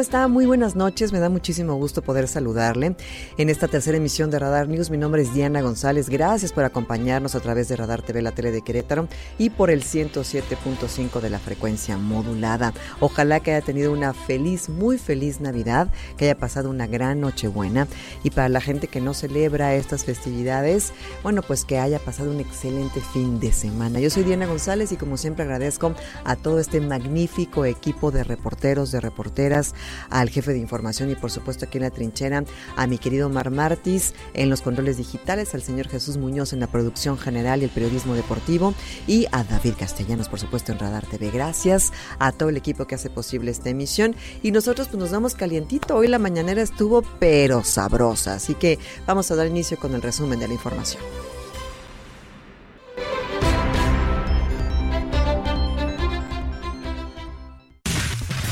¿Cómo está? Muy buenas noches. Me da muchísimo gusto poder saludarle en esta tercera emisión de Radar News. Mi nombre es Diana González. Gracias por acompañarnos a través de Radar TV, la tele de Querétaro y por el 107.5 de la frecuencia modulada. Ojalá que haya tenido una feliz, muy feliz Navidad, que haya pasado una gran Nochebuena y para la gente que no celebra estas festividades, bueno, pues que haya pasado un excelente fin de semana. Yo soy Diana González y como siempre agradezco a todo este magnífico equipo de reporteros, de reporteras al jefe de información y por supuesto aquí en la trinchera a mi querido Mar Martis en los controles digitales, al señor Jesús Muñoz en la producción general y el periodismo deportivo y a David Castellanos por supuesto en Radar TV. Gracias a todo el equipo que hace posible esta emisión y nosotros pues nos damos calientito. Hoy la mañanera estuvo pero sabrosa, así que vamos a dar inicio con el resumen de la información.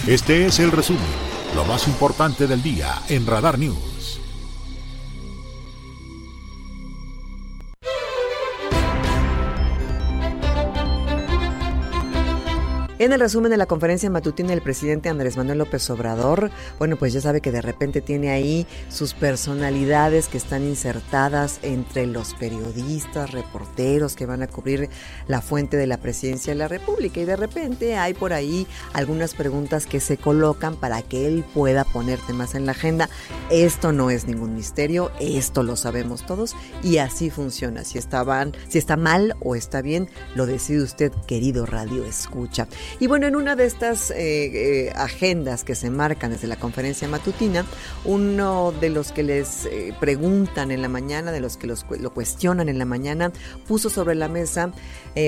Este es el resumen, lo más importante del día en Radar News. En el resumen de la conferencia matutina del presidente Andrés Manuel López Obrador, bueno, pues ya sabe que de repente tiene ahí sus personalidades que están insertadas entre los periodistas, reporteros que van a cubrir la fuente de la presidencia de la República y de repente hay por ahí algunas preguntas que se colocan para que él pueda poner temas en la agenda. Esto no es ningún misterio, esto lo sabemos todos y así funciona. Si está, si está mal o está bien, lo decide usted, querido radio escucha. Y bueno, en una de estas eh, eh, agendas que se marcan desde la conferencia matutina, uno de los que les eh, preguntan en la mañana, de los que los, lo cuestionan en la mañana, puso sobre la mesa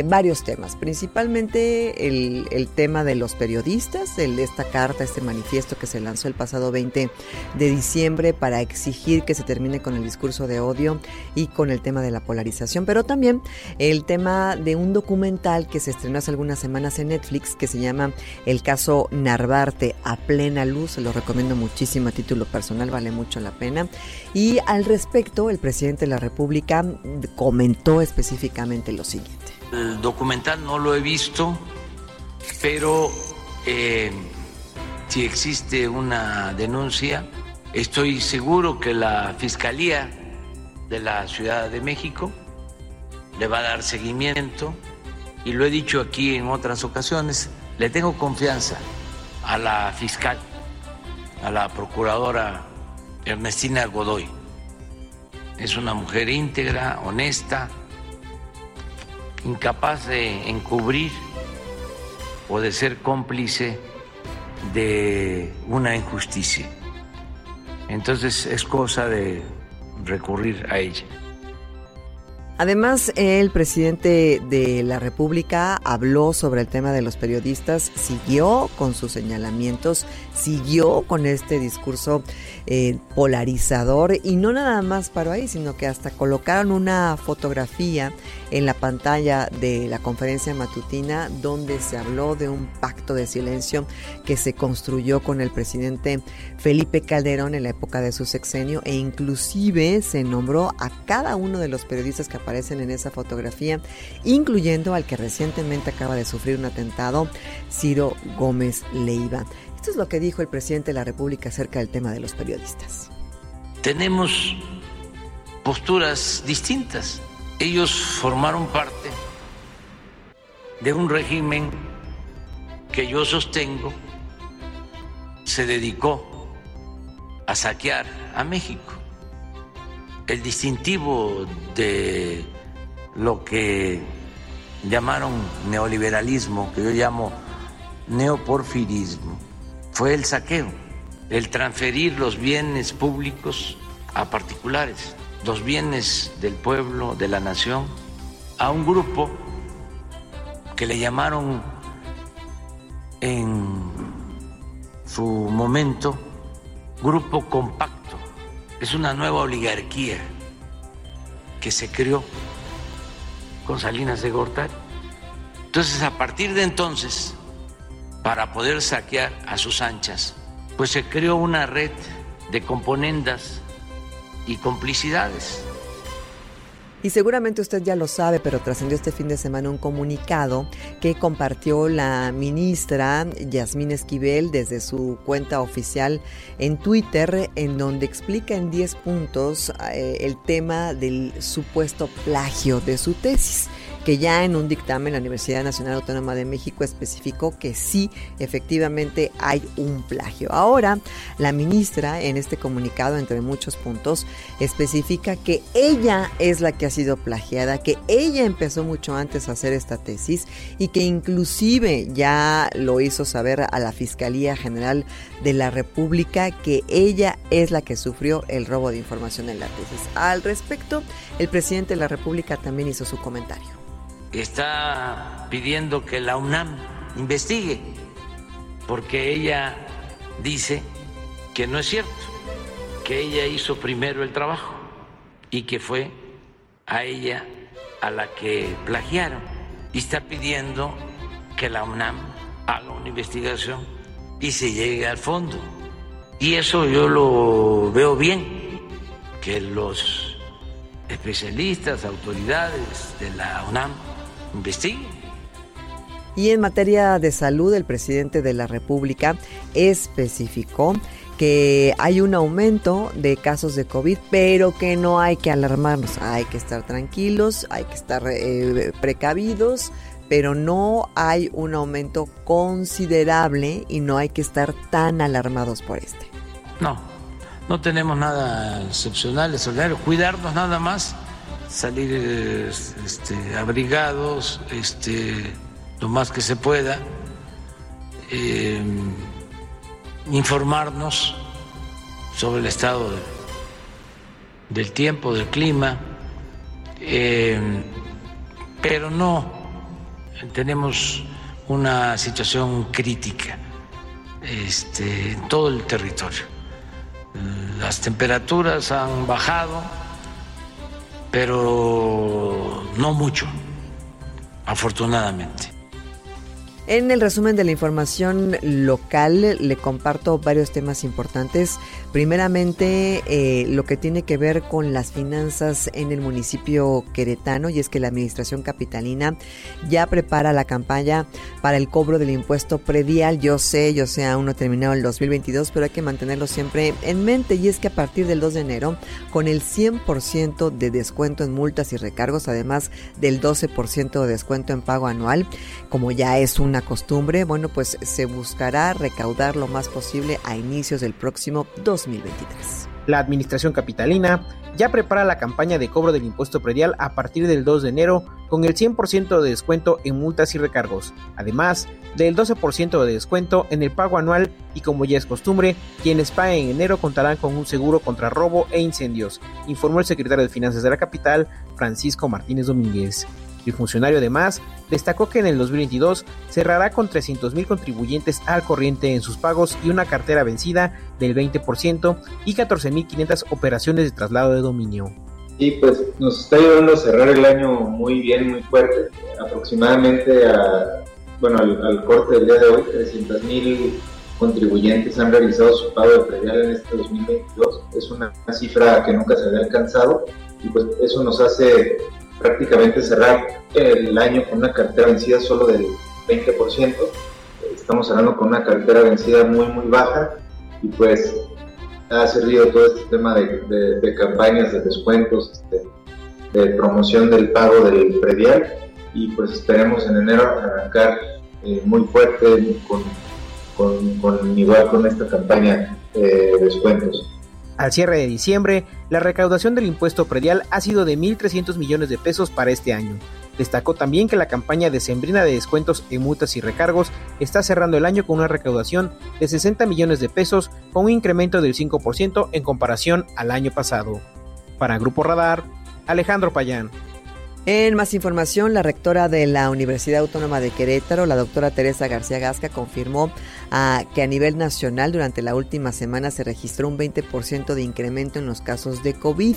varios temas, principalmente el, tema de los periodistas, el, esta carta, este manifiesto que se lanzó el pasado 20 de diciembre para exigir que se termine con el discurso de odio y con el tema de la polarización, pero también el tema de un documental que se estrenó hace algunas semanas en Netflix que se llama El caso Narvarte a plena luz. Se lo recomiendo muchísimo a título personal, vale mucho la pena. Y al respecto, el presidente de la República comentó específicamente lo siguiente. El documental no lo he visto, pero eh, si existe una denuncia, estoy seguro que la Fiscalía de la Ciudad de México le va a dar seguimiento y lo he dicho aquí en otras ocasiones, le tengo confianza a la fiscal, a la procuradora Ernestina Godoy. Es una mujer íntegra, honesta, incapaz de encubrir o de ser cómplice de una injusticia. Entonces es cosa de recurrir a ella. Además, el presidente de la República habló sobre el tema de los periodistas, siguió con sus señalamientos, siguió con este discurso eh, polarizador y no nada más paró ahí, sino que hasta colocaron una fotografía en la pantalla de la conferencia matutina donde se habló de un pacto de silencio que se construyó con el presidente Felipe Calderón en la época de su sexenio e inclusive se nombró a cada uno de los periodistas que aparecen en esa fotografía, incluyendo al que recientemente acaba de sufrir un atentado, Ciro Gómez Leiva. Esto es lo que dijo el presidente de la República acerca del tema de los periodistas. Tenemos posturas distintas. Ellos formaron parte de un régimen que yo sostengo se dedicó a saquear a México. El distintivo de lo que llamaron neoliberalismo, que yo llamo neoporfirismo, fue el saqueo, el transferir los bienes públicos a particulares, los bienes del pueblo, de la nación, a un grupo que le llamaron en su momento grupo compacto. Es una nueva oligarquía que se creó con Salinas de Gortari. Entonces, a partir de entonces, para poder saquear a sus anchas, pues se creó una red de componendas y complicidades. Y seguramente usted ya lo sabe, pero trascendió este fin de semana un comunicado que compartió la ministra Yasmín Esquivel desde su cuenta oficial en Twitter, en donde explica en 10 puntos eh, el tema del supuesto plagio de su tesis que ya en un dictamen la Universidad Nacional Autónoma de México especificó que sí, efectivamente hay un plagio. Ahora, la ministra en este comunicado, entre muchos puntos, especifica que ella es la que ha sido plagiada, que ella empezó mucho antes a hacer esta tesis y que inclusive ya lo hizo saber a la Fiscalía General de la República que ella es la que sufrió el robo de información en la tesis. Al respecto, el presidente de la República también hizo su comentario está pidiendo que la UNAM investigue, porque ella dice que no es cierto, que ella hizo primero el trabajo y que fue a ella a la que plagiaron. Y está pidiendo que la UNAM haga una investigación y se llegue al fondo. Y eso yo lo veo bien, que los especialistas, autoridades de la UNAM investigue. Y en materia de salud, el presidente de la República especificó que hay un aumento de casos de COVID, pero que no hay que alarmarnos, hay que estar tranquilos, hay que estar eh, precavidos, pero no hay un aumento considerable y no hay que estar tan alarmados por este. No, no tenemos nada excepcional, extraordinario, cuidarnos nada más salir este, abrigados este, lo más que se pueda, eh, informarnos sobre el estado del tiempo, del clima, eh, pero no tenemos una situación crítica este, en todo el territorio. Las temperaturas han bajado pero no mucho, afortunadamente. En el resumen de la información local le comparto varios temas importantes. Primeramente, eh, lo que tiene que ver con las finanzas en el municipio queretano y es que la administración capitalina ya prepara la campaña para el cobro del impuesto predial. Yo sé, yo sé, aún no ha terminado el 2022, pero hay que mantenerlo siempre en mente y es que a partir del 2 de enero, con el 100% de descuento en multas y recargos, además del 12% de descuento en pago anual, como ya es una costumbre, bueno, pues se buscará recaudar lo más posible a inicios del próximo 2023. La Administración Capitalina ya prepara la campaña de cobro del impuesto predial a partir del 2 de enero con el 100% de descuento en multas y recargos, además del 12% de descuento en el pago anual y como ya es costumbre, quienes paguen en enero contarán con un seguro contra robo e incendios, informó el secretario de Finanzas de la capital, Francisco Martínez Domínguez. El funcionario además destacó que en el 2022 cerrará con 300.000 contribuyentes al corriente en sus pagos y una cartera vencida del 20% y 14.500 operaciones de traslado de dominio. Sí, pues nos está ayudando a cerrar el año muy bien, muy fuerte. Aproximadamente bueno, al, corte del día de hoy, 300.000 contribuyentes han realizado su pago de predial en este 2022. Es una cifra que nunca se había alcanzado y pues eso nos hace prácticamente cerrar el año con una cartera vencida solo del 20%. Estamos hablando con una cartera vencida muy, muy baja y pues ha servido todo este tema de, campañas, de descuentos, este, de promoción del pago del predial y pues esperemos en enero arrancar eh, muy fuerte con, con, igual con esta campaña de descuentos. Al cierre de diciembre, la recaudación del impuesto predial ha sido de 1.300 millones de pesos para este año. Destacó también que la campaña de sembrina de descuentos en multas y recargos está cerrando el año con una recaudación de 60 millones de pesos con un incremento del 5% en comparación al año pasado. Para Grupo Radar, Alejandro Payán. En más información, la rectora de la Universidad Autónoma de Querétaro, la doctora Teresa García Gasca, confirmó ah, que a nivel nacional durante la última semana se registró un 20% de incremento en los casos de COVID.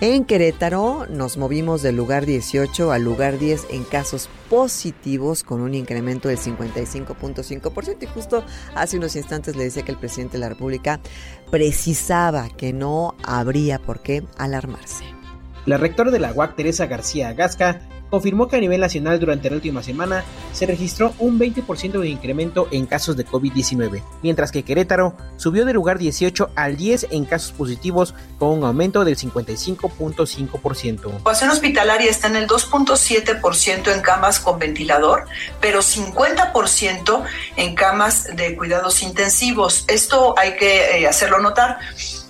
En Querétaro nos movimos del lugar 18 al lugar 10 en casos positivos con un incremento del 55.5% y justo hace unos instantes le decía que el presidente de la República precisaba que no habría por qué alarmarse. La rectora de la UAC, Teresa García Gasca, confirmó que a nivel nacional durante la última semana se registró un 20% de incremento en casos de COVID-19, mientras que Querétaro subió de lugar 18 al 10 en casos positivos con un aumento del 55.5%. La hospitalaria está en el 2.7% en camas con ventilador, pero 50% en camas de cuidados intensivos. Esto hay que eh, hacerlo notar.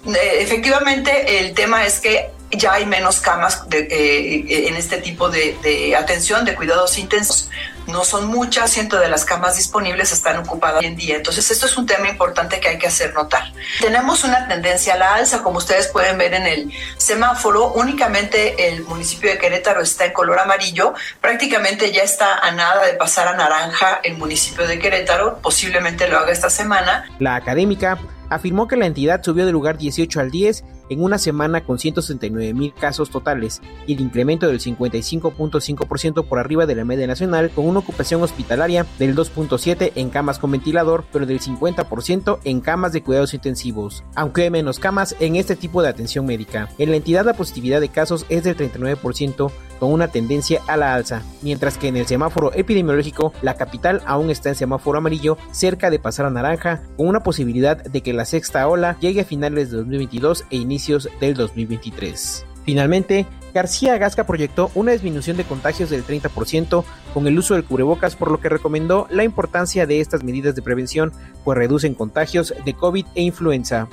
Eh, efectivamente, el tema es que ya hay menos camas de, eh, en este tipo de, atención, de cuidados intensos. No son muchas, ciento de las camas disponibles están ocupadas hoy en día. Entonces, esto es un tema importante que hay que hacer notar. Tenemos una tendencia a la alza, como ustedes pueden ver en el semáforo. Únicamente el municipio de Querétaro está en color amarillo. Prácticamente ya está a nada de pasar a naranja el municipio de Querétaro. Posiblemente lo haga esta semana. La académica afirmó que la entidad subió de lugar 18 al 10 en una semana con 169 mil casos totales y el incremento del 55.5% por arriba de la media nacional con una ocupación hospitalaria del 2.7 en camas con ventilador pero del 50% en camas de cuidados intensivos, aunque hay menos camas en este tipo de atención médica. En la entidad la positividad de casos es del 39% con una tendencia a la alza, mientras que en el semáforo epidemiológico la capital aún está en semáforo amarillo cerca de pasar a naranja con una posibilidad de que la sexta ola llegue a finales de 2022 e inicios del 2023. Finalmente, García Gasca proyectó una disminución de contagios del 30% con el uso del cubrebocas, por lo que recomendó la importancia de estas medidas de prevención, pues reducen contagios de COVID e influenza.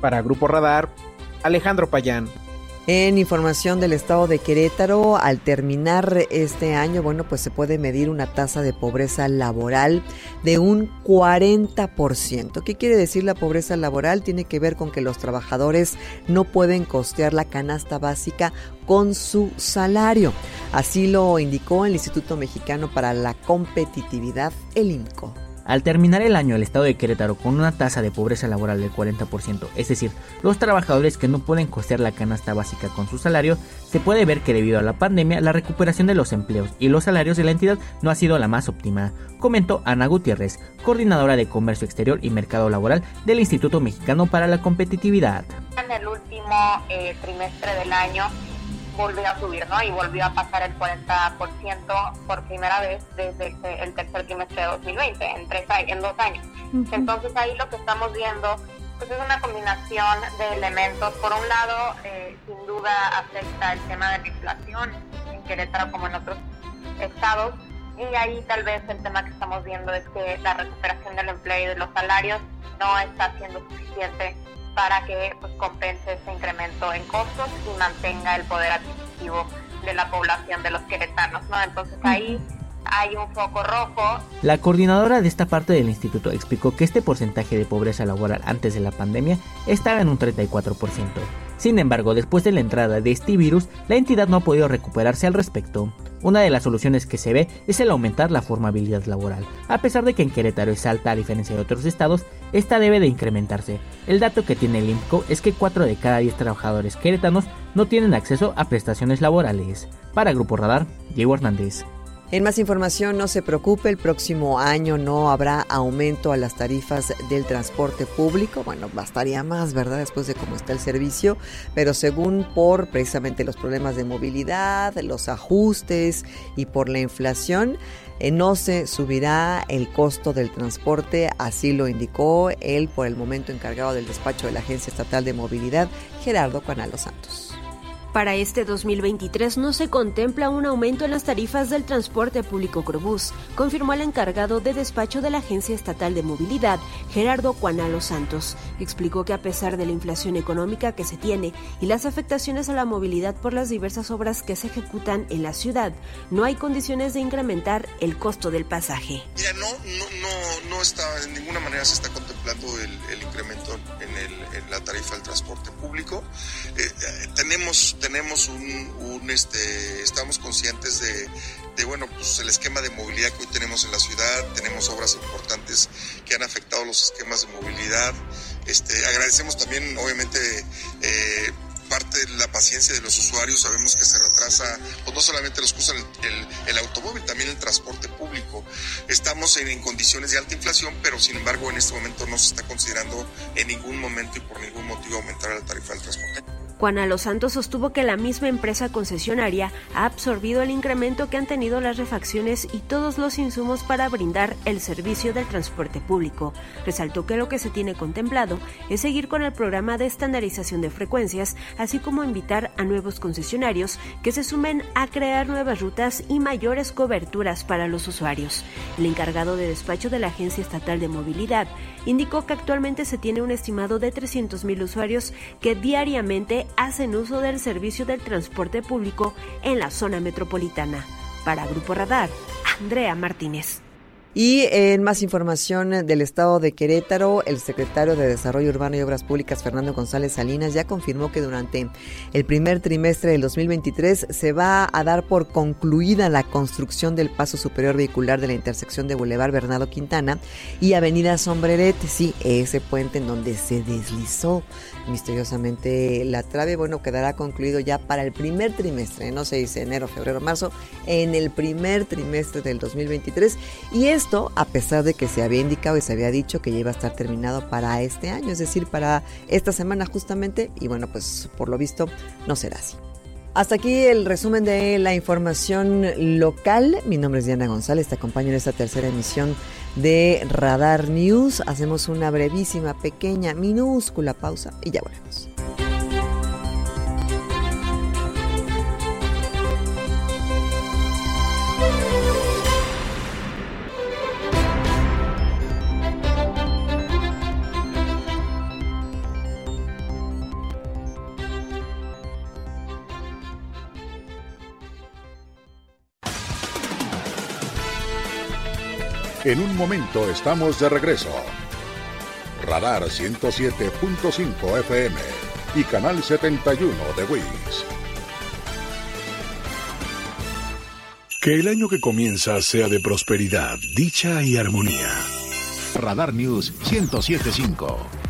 Para Grupo Radar, Alejandro Payán. En información del estado de Querétaro, al terminar este año, bueno, pues se puede medir una tasa de pobreza laboral de un 40%. ¿Qué quiere decir la pobreza laboral? Tiene que ver con que los trabajadores no pueden costear la canasta básica con su salario. Así lo indicó el Instituto Mexicano para la Competitividad, el INCO. Al terminar el año, el estado de Querétaro con una tasa de pobreza laboral del 40%, es decir, los trabajadores que no pueden costear la canasta básica con su salario, se puede ver que debido a la pandemia, la recuperación de los empleos y los salarios de la entidad no ha sido la más óptima, comentó Ana Gutiérrez, coordinadora de Comercio Exterior y Mercado Laboral del Instituto Mexicano para la Competitividad. En el último eh, trimestre del año, volvió a subir, ¿no? Y volvió a pasar el 40% por primera vez desde el tercer trimestre de 2020, en, tres, en dos años. Entonces ahí lo que estamos viendo pues es una combinación de elementos. Por un lado, eh, sin duda afecta el tema de la inflación en Querétaro como en otros estados. Y ahí tal vez el tema que estamos viendo es que la recuperación del empleo y de los salarios no está siendo suficiente para que pues, compense ese incremento en costos y mantenga el poder adquisitivo de la población de los queretanos, ¿no? Entonces ahí hay un foco rojo. La coordinadora de esta parte del instituto explicó que este porcentaje de pobreza laboral antes de la pandemia estaba en un 34%. Sin embargo, después de la entrada de este virus, la entidad no ha podido recuperarse al respecto. Una de las soluciones que se ve es el aumentar la formabilidad laboral. A pesar de que en Querétaro es alta a diferencia de otros estados, esta debe de incrementarse. El dato que tiene el IMCO es que 4 de cada 10 trabajadores queretanos no tienen acceso a prestaciones laborales. Para Grupo Radar, Diego Hernández. En más información, no se preocupe, el próximo año no habrá aumento a las tarifas del transporte público. Bueno, bastaría más, ¿verdad? Después de cómo está el servicio, pero según por precisamente los problemas de movilidad, los ajustes y por la inflación, eh, no se subirá el costo del transporte, así lo indicó él por el momento encargado del despacho de la Agencia Estatal de Movilidad, Gerardo Canalo Santos. Para este 2023 no se contempla un aumento en las tarifas del transporte público Crobús, confirmó el encargado de despacho de la Agencia Estatal de Movilidad, Gerardo Cuanalo Santos. Explicó que a pesar de la inflación económica que se tiene y las afectaciones a la movilidad por las diversas obras que se ejecutan en la ciudad, no hay condiciones de incrementar el costo del pasaje. Mira, no, no, no, está, en ninguna manera se está contemplando el, incremento en, la tarifa del transporte público. Eh, eh, tenemos tenemos un, este, estamos conscientes de, de, bueno, pues el esquema de movilidad que hoy tenemos en la ciudad, tenemos obras importantes que han afectado los esquemas de movilidad. Este, agradecemos también, obviamente, eh, parte de la paciencia de los usuarios, sabemos que se retrasa, pues no solamente los usan el, automóvil, también el transporte público. Estamos en, condiciones de alta inflación, pero sin embargo en este momento no se está considerando en ningún momento y por ningún motivo aumentar la tarifa del transporte. Juan A. Los Santos sostuvo que la misma empresa concesionaria ha absorbido el incremento que han tenido las refacciones y todos los insumos para brindar el servicio del transporte público. Resaltó que lo que se tiene contemplado es seguir con el programa de estandarización de frecuencias, así como invitar a nuevos concesionarios que se sumen a crear nuevas rutas y mayores coberturas para los usuarios. El encargado de despacho de la Agencia Estatal de Movilidad indicó que actualmente se tiene un estimado de 300.000 usuarios que diariamente hacen uso del servicio del transporte público en la zona metropolitana. Para Grupo Radar, Andrea Martínez. Y en más información del estado de Querétaro, el secretario de Desarrollo Urbano y Obras Públicas, Fernando González Salinas, ya confirmó que durante el primer trimestre del 2023 se va a dar por concluida la construcción del paso superior vehicular de la intersección de Boulevard Bernardo Quintana y Avenida Sombrerete, sí, ese puente en donde se deslizó misteriosamente la trave. Bueno, quedará concluido ya para el primer trimestre, no se dice enero, febrero, marzo, en el primer trimestre del 2023. Y esto a pesar de que se había indicado y se había dicho que ya iba a estar terminado para este año, es decir, para esta semana justamente. Y bueno, pues por lo visto no será así. Hasta aquí el resumen de la información local. Mi nombre es Diana González, te acompaño en esta tercera emisión de Radar News. Hacemos una brevísima, pequeña, minúscula pausa y ya volvemos. En un momento estamos de regreso. Radar 107.5 FM y Canal 71 de WIS. Que el año que comienza sea de prosperidad, dicha y armonía. Radar News 1075.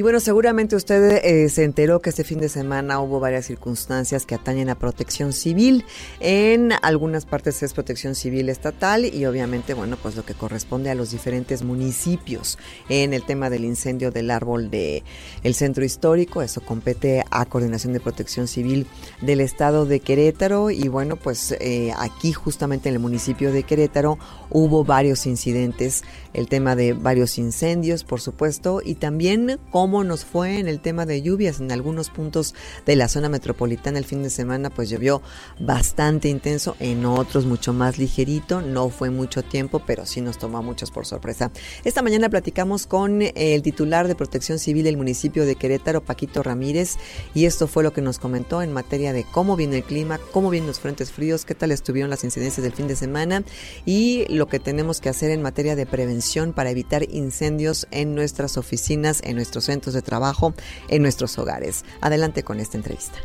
Y bueno, seguramente usted eh, se enteró que este fin de semana hubo varias circunstancias que atañen a protección civil. En algunas partes es protección civil estatal y obviamente, bueno, pues lo que corresponde a los diferentes municipios. En el tema del incendio del árbol de el centro histórico, eso compete a Coordinación de Protección Civil del Estado de Querétaro. Y bueno, pues eh, aquí justamente en el municipio de Querétaro hubo varios incidentes, el tema de varios incendios, por supuesto, y también cómo cómo nos fue en el tema de lluvias. En algunos puntos de la zona metropolitana el fin de semana pues llovió bastante intenso, en otros mucho más ligerito, no fue mucho tiempo, pero sí nos tomó a muchos por sorpresa. Esta mañana platicamos con el titular de Protección Civil del municipio de Querétaro, Paquito Ramírez, y esto fue lo que nos comentó en materia de cómo viene el clima, cómo vienen los frentes fríos, qué tal estuvieron las incidencias del fin de semana y lo que tenemos que hacer en materia de prevención para evitar incendios en nuestras oficinas, en nuestros centros de trabajo en nuestros hogares. Adelante con esta entrevista.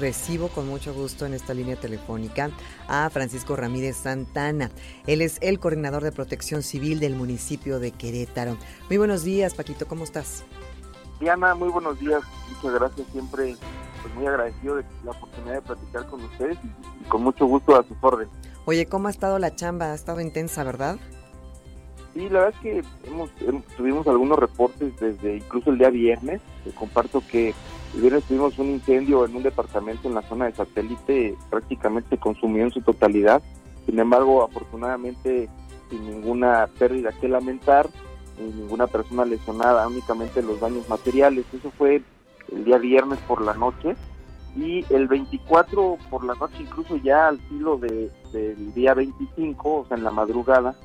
Recibo con mucho gusto en esta línea telefónica a Francisco Ramírez Santana. Él es el coordinador de protección civil del municipio de Querétaro. Muy buenos días, Paquito, ¿cómo estás? Diana, muy buenos días. Muchas gracias. Siempre pues, muy agradecido de la oportunidad de platicar con ustedes y, y con mucho gusto a sus órdenes. Oye, ¿cómo ha estado la chamba? Ha estado intensa, ¿verdad? Sí, la verdad es que hemos, tuvimos algunos reportes desde incluso el día viernes. Comparto que el viernes tuvimos un incendio en un departamento en la zona de satélite, prácticamente consumió en su totalidad. Sin embargo, afortunadamente, sin ninguna pérdida que lamentar, ni ninguna persona lesionada, únicamente los daños materiales. Eso fue el día viernes por la noche. Y el 24 por la noche, incluso ya al filo de, del día 25, o sea, en la madrugada,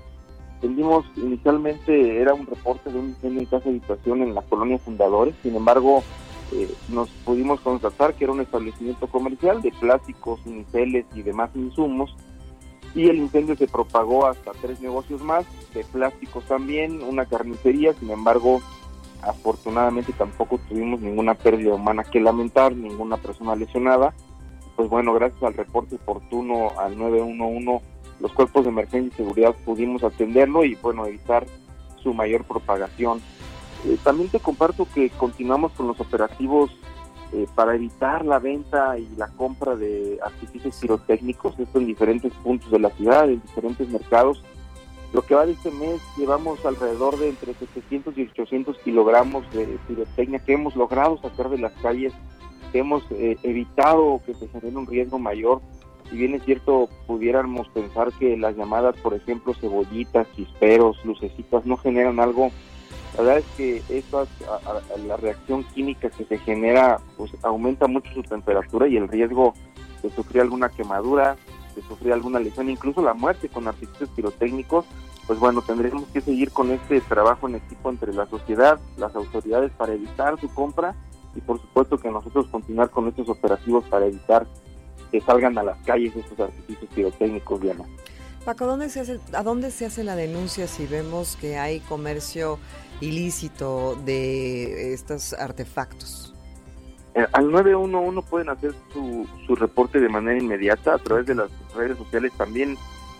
Entendimos inicialmente era un reporte de un incendio en casa habitación en la colonia Fundadores, sin embargo eh, nos pudimos constatar que era un establecimiento comercial de plásticos, uniceles y demás insumos y el incendio se propagó hasta tres negocios más, de plásticos también, una carnicería, sin embargo, afortunadamente tampoco tuvimos ninguna pérdida humana que lamentar, ninguna persona lesionada. Pues bueno, gracias al reporte oportuno al 911, los cuerpos de emergencia y seguridad pudimos atenderlo y bueno, evitar su mayor propagación. Eh, también te comparto que continuamos con los operativos eh, para evitar la venta y la compra de artificios pirotécnicos, esto en diferentes puntos de la ciudad, en diferentes mercados. Lo que va de este mes llevamos alrededor de entre 700 y 800 kilogramos de pirotecnia que hemos logrado sacar de las calles, que hemos eh, evitado que se genere un riesgo mayor. Si bien es cierto, pudiéramos pensar que las llamadas, por ejemplo, cebollitas, chisperos, lucecitas, no generan algo la verdad es que esta, la reacción química que se genera pues aumenta mucho su temperatura y el riesgo de sufrir alguna quemadura, de sufrir alguna lesión, incluso la muerte con artificios pirotécnicos, pues bueno, tendremos que seguir con este trabajo en equipo entre la sociedad, las autoridades para evitar su compra y por supuesto que nosotros continuar con estos operativos para evitar que salgan a las calles estos artificios pirotécnicos, Diana. Paco, ¿dónde se hace, ¿a dónde se hace la denuncia si vemos que hay comercio ilícito de estos artefactos? Eh, al 911 pueden hacer su, su reporte de manera inmediata a través de las redes sociales también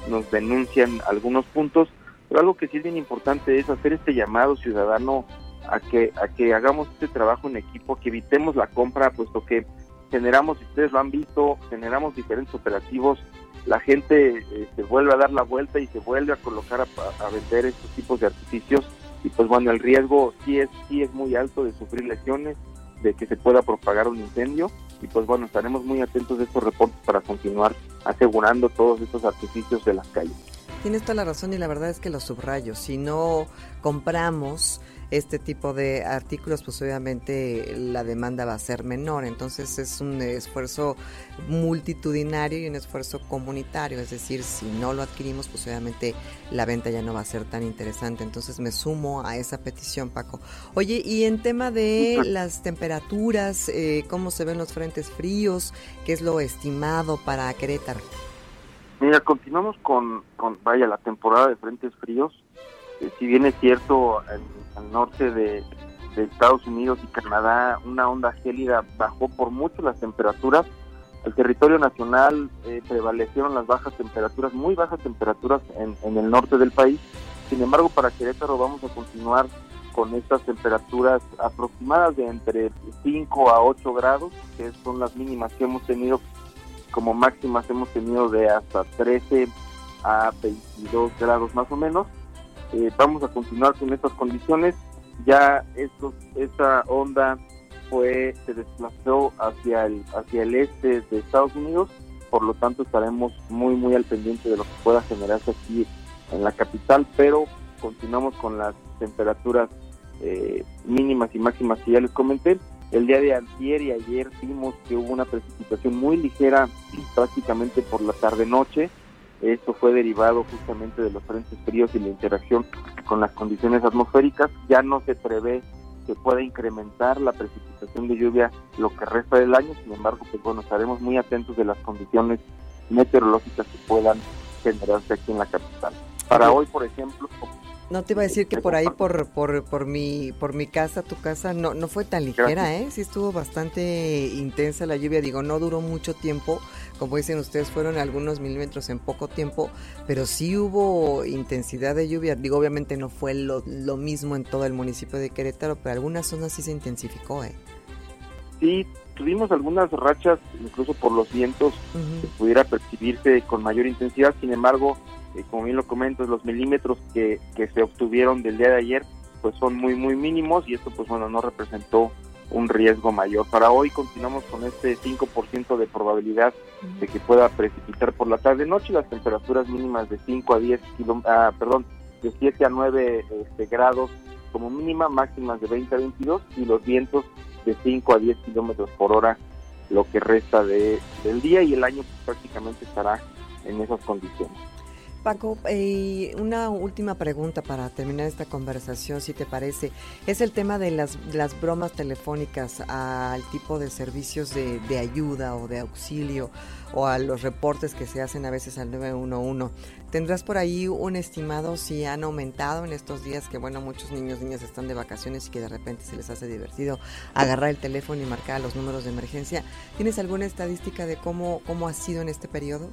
nos denuncian algunos puntos, pero algo que sí es bien importante es hacer este llamado ciudadano a que a que hagamos este trabajo en equipo, que evitemos la compra, puesto que generamos, si ustedes lo han visto, generamos diferentes operativos, la gente eh, se vuelve a dar la vuelta y se vuelve a colocar a vender estos tipos de artificios y pues bueno, el riesgo sí es, sí es muy alto de sufrir lesiones, de que se pueda propagar un incendio y pues bueno, estaremos muy atentos de estos reportes para continuar asegurando todos estos artificios de las calles. Tienes toda la razón y la verdad es que los subrayo. Si no compramos este tipo de artículos, pues obviamente la demanda va a ser menor. Entonces es un esfuerzo multitudinario y un esfuerzo comunitario. Es decir, si no lo adquirimos, pues obviamente la venta ya no va a ser tan interesante. Entonces me sumo a esa petición, Paco. Oye, y en tema de las temperaturas, eh, ¿cómo se ven los frentes fríos? ¿Qué es lo estimado para Querétaro? Mira, continuamos con, con vaya, la temporada de frentes fríos si bien es cierto, al, norte de, Estados Unidos y Canadá, una onda gélida bajó por mucho las temperaturas. El territorio nacional eh, prevalecieron las bajas temperaturas, muy bajas temperaturas en, en el norte del país. Sin embargo, para Querétaro vamos a continuar con estas temperaturas aproximadas de entre 5 a 8 grados, que son las mínimas que hemos tenido, como máximas hemos tenido de hasta 13 a 22 grados más o menos. Eh, vamos a continuar con estas condiciones. Ya esto, esta onda fue se desplazó hacia el hacia el este de Estados Unidos, por lo tanto estaremos muy muy al pendiente de lo que pueda generarse aquí en la capital, pero continuamos con las temperaturas eh, mínimas y máximas que ya les comenté. El día de ayer y ayer vimos que hubo una precipitación muy ligera prácticamente por la tarde-noche, esto fue derivado justamente de los frentes fríos y la interacción con las condiciones atmosféricas. Ya no se prevé que pueda incrementar la precipitación de lluvia lo que resta del año. Sin embargo, pues bueno, estaremos muy atentos de las condiciones meteorológicas que puedan generarse aquí en la capital. Para hoy, por ejemplo, no te iba a decir que por ahí, por, por, por, mi, por mi casa, tu casa, no, no fue tan ligera, ¿eh? Sí estuvo bastante intensa la lluvia. Digo, no duró mucho tiempo. Como dicen ustedes, fueron algunos milímetros en poco tiempo, pero sí hubo intensidad de lluvia. Digo, obviamente no fue lo, lo mismo en todo el municipio de Querétaro, pero algunas zonas sí se intensificó, ¿eh? Sí, tuvimos algunas rachas, incluso por los vientos, que pudiera percibirse con mayor intensidad. Sin embargo, eh, como bien lo comento, los milímetros que, que se obtuvieron del día de ayer pues son muy muy mínimos y esto pues bueno no representó un riesgo mayor. Para hoy continuamos con este 5% de probabilidad de que pueda precipitar por la tarde noche, las temperaturas mínimas de 5 a 10 ah, perdón, de 7 a 9 este, grados como mínima, máximas de 20 a 22 y los vientos de 5 a 10 kilómetros por hora lo que resta de, del día y el año pues, prácticamente estará en esas condiciones. Paco, eh, una última pregunta para terminar esta conversación, si te parece. Es el tema de las, las bromas telefónicas al tipo de servicios de, de ayuda o de auxilio o a los reportes que se hacen a veces al 911. ¿Tendrás por ahí un estimado si han aumentado en estos días que, bueno, muchos niños, niñas están de vacaciones y que de repente se les hace divertido agarrar el teléfono y marcar los números de emergencia? ¿Tienes alguna estadística de cómo, cómo ha sido en este periodo?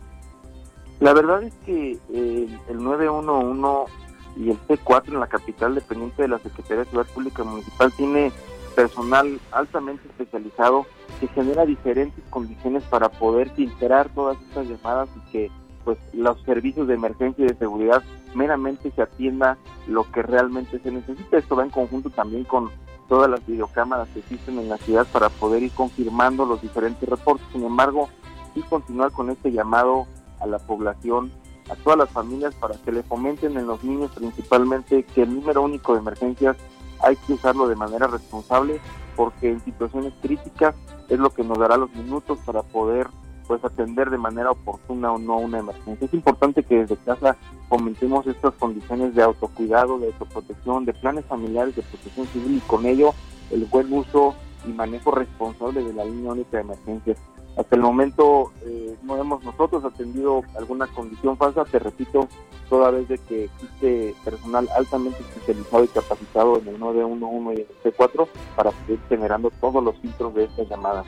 La verdad es que el, el 911 y el C4 en la capital, dependiente de la Secretaría de Seguridad Pública Municipal, tiene personal altamente especializado que genera diferentes condiciones para poder filtrar todas estas llamadas y que pues los servicios de emergencia y de seguridad meramente se atienda lo que realmente se necesita. Esto va en conjunto también con todas las videocámaras que existen en la ciudad para poder ir confirmando los diferentes reportes. Sin embargo, y continuar con este llamado a la población, a todas las familias para que le fomenten en los niños principalmente que el número único de emergencias hay que usarlo de manera responsable porque en situaciones críticas es lo que nos dará los minutos para poder pues atender de manera oportuna o no una emergencia. Es importante que desde casa fomentemos estas condiciones de autocuidado, de autoprotección, de planes familiares de protección civil y con ello el buen uso y manejo responsable de la línea única de emergencias. Hasta el momento eh, no hemos nosotros atendido alguna condición falsa, te repito, toda vez de que existe personal altamente especializado y capacitado en el 911 y el C4 para seguir generando todos los filtros de estas llamadas.